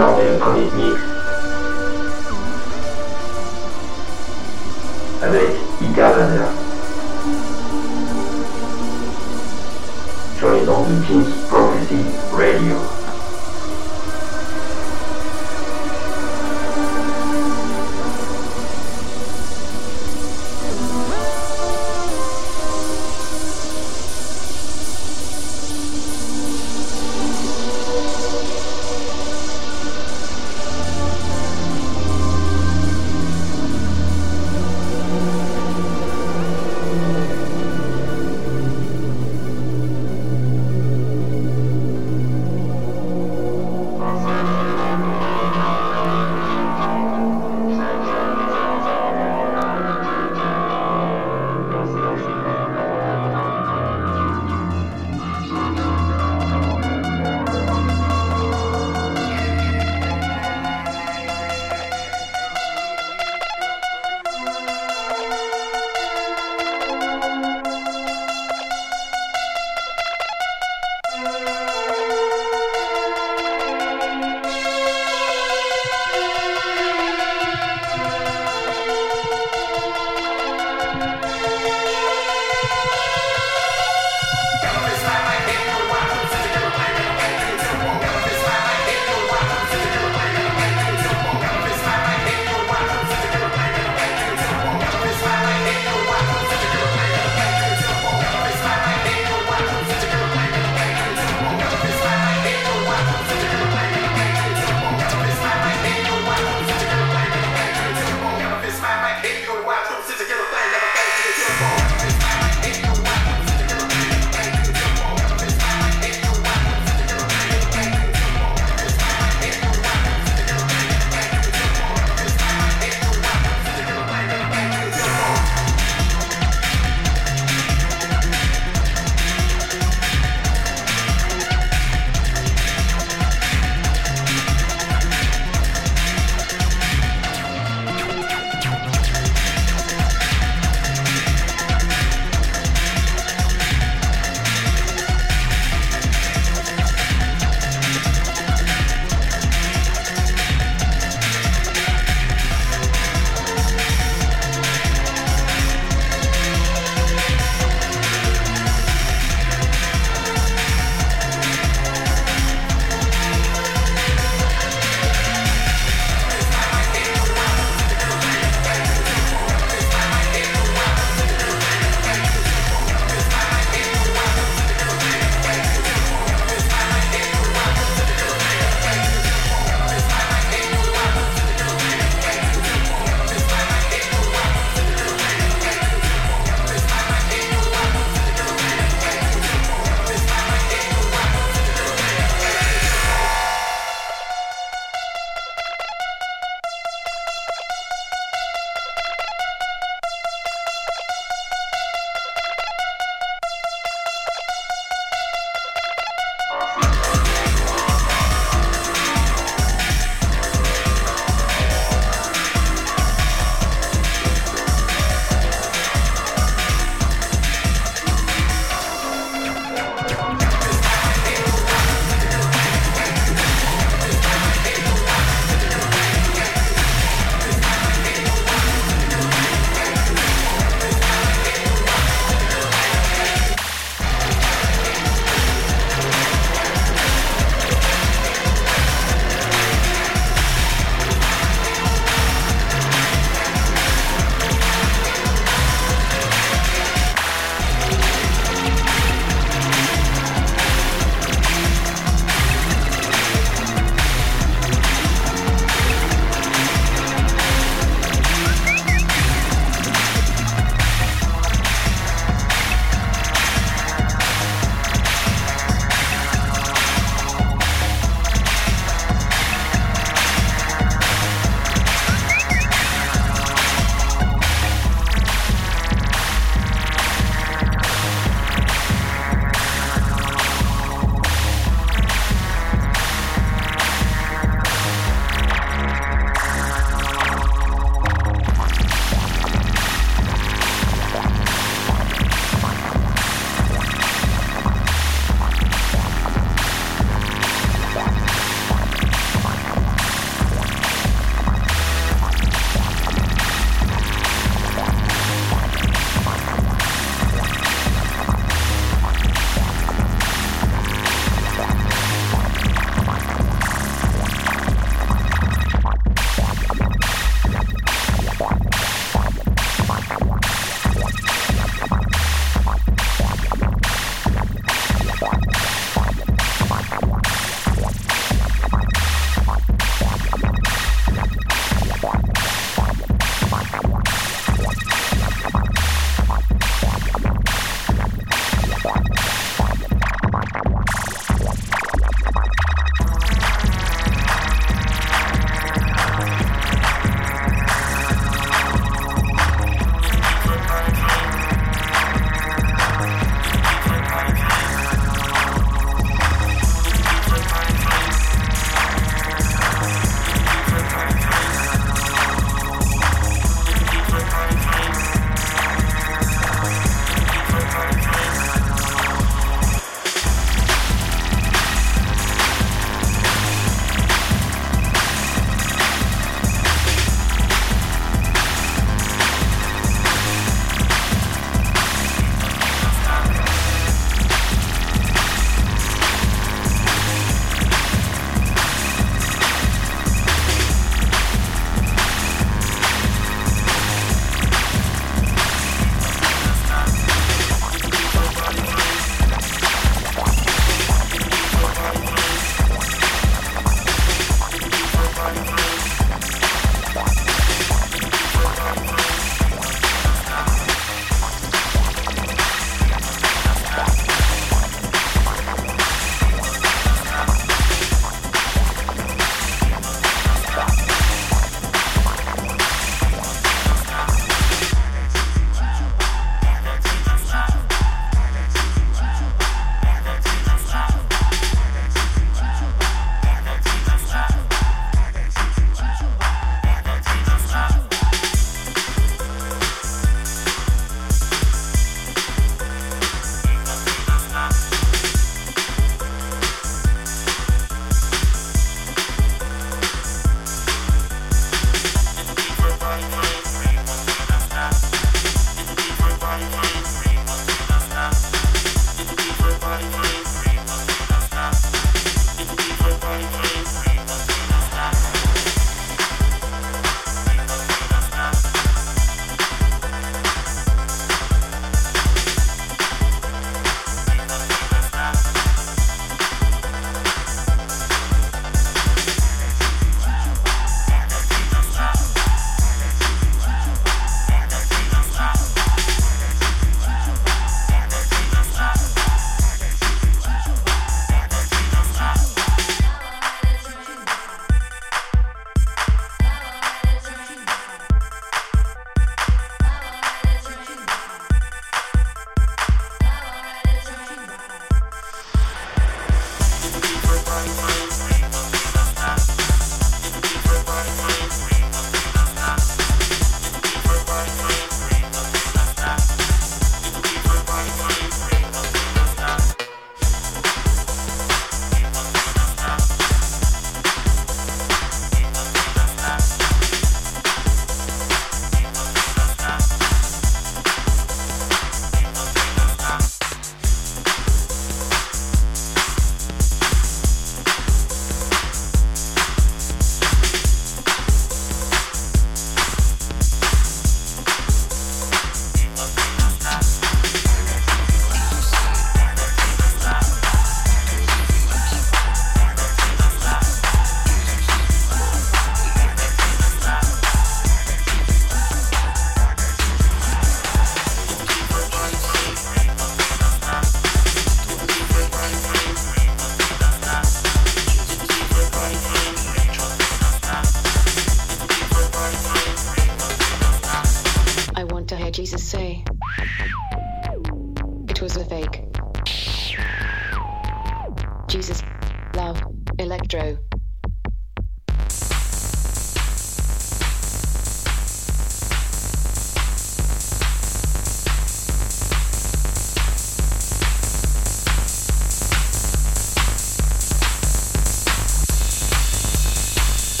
Mix. Avec Icar Laser. Sur les ondes de Pink Prophecy Radio.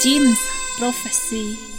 James Prophecy.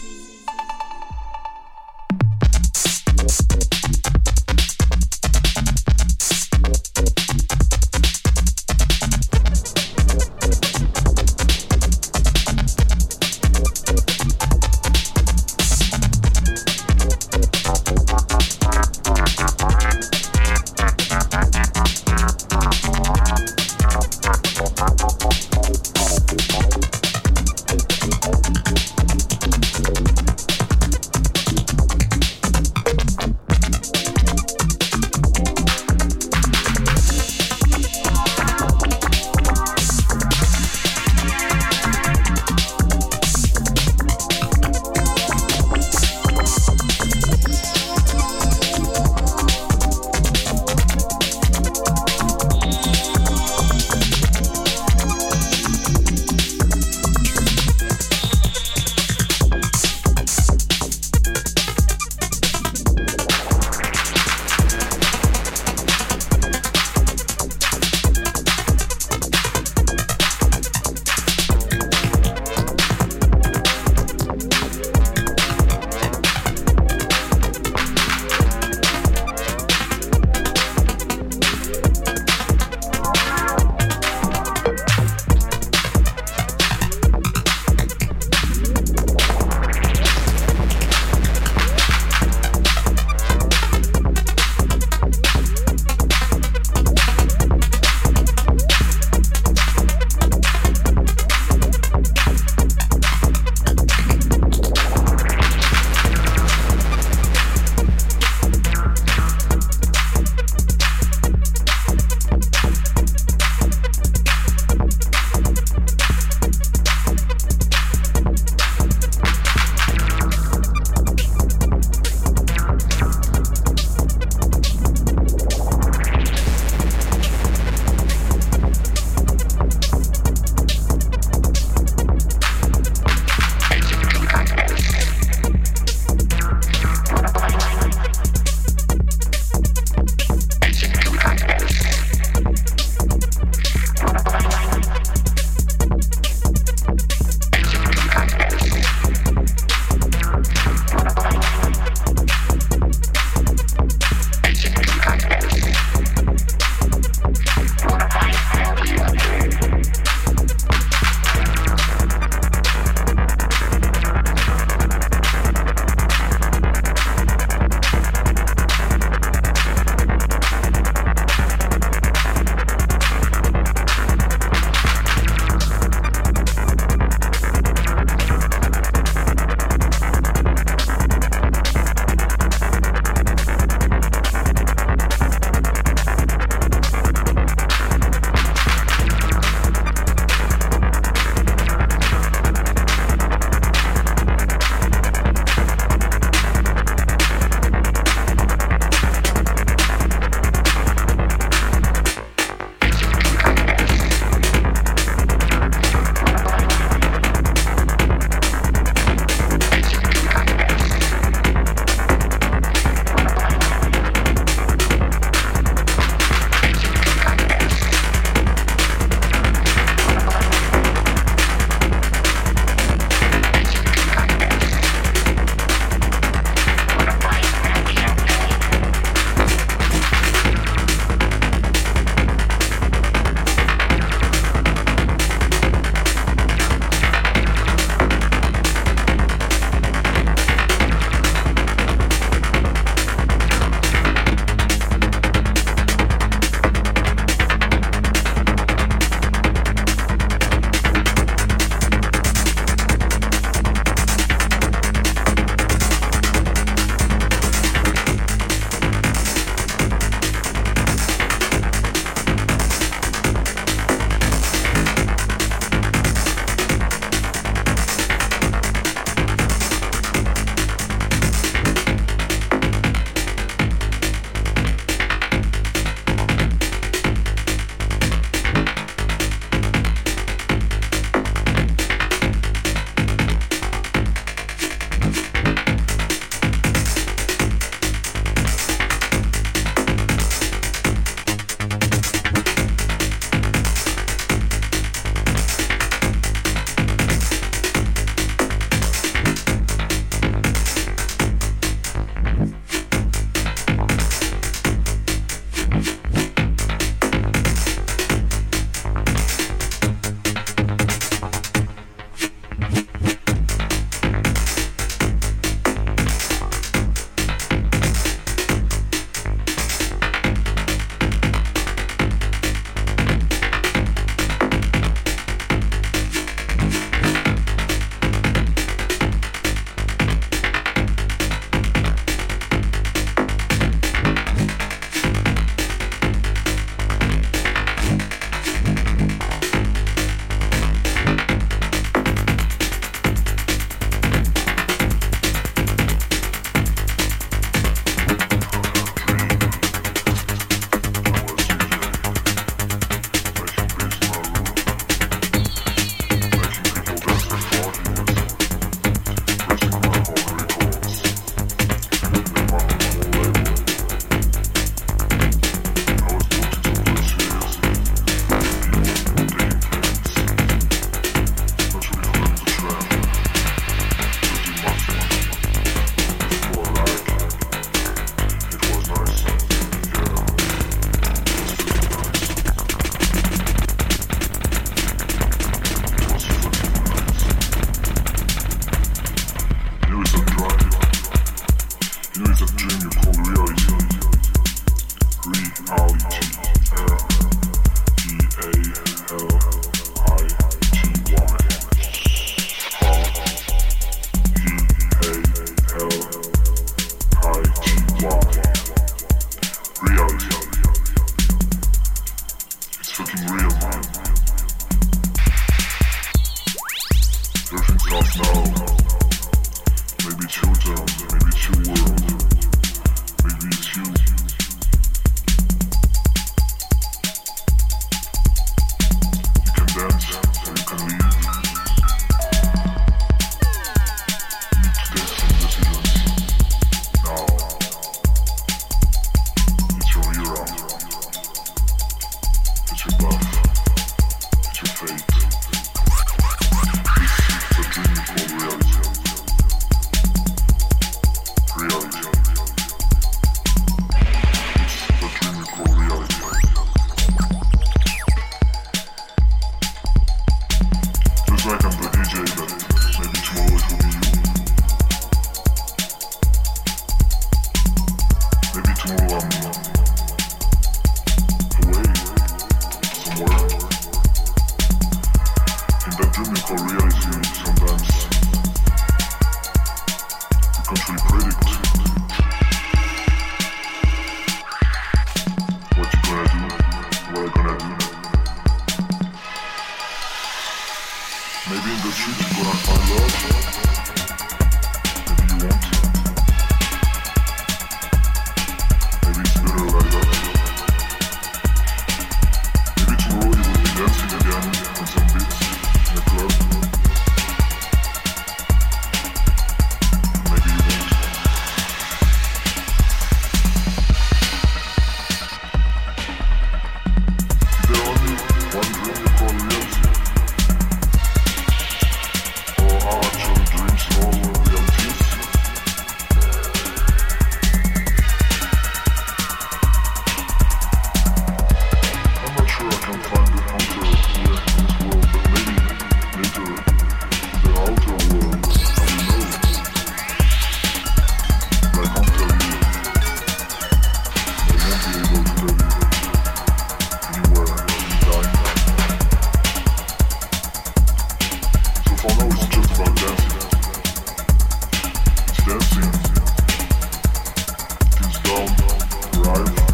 Dawn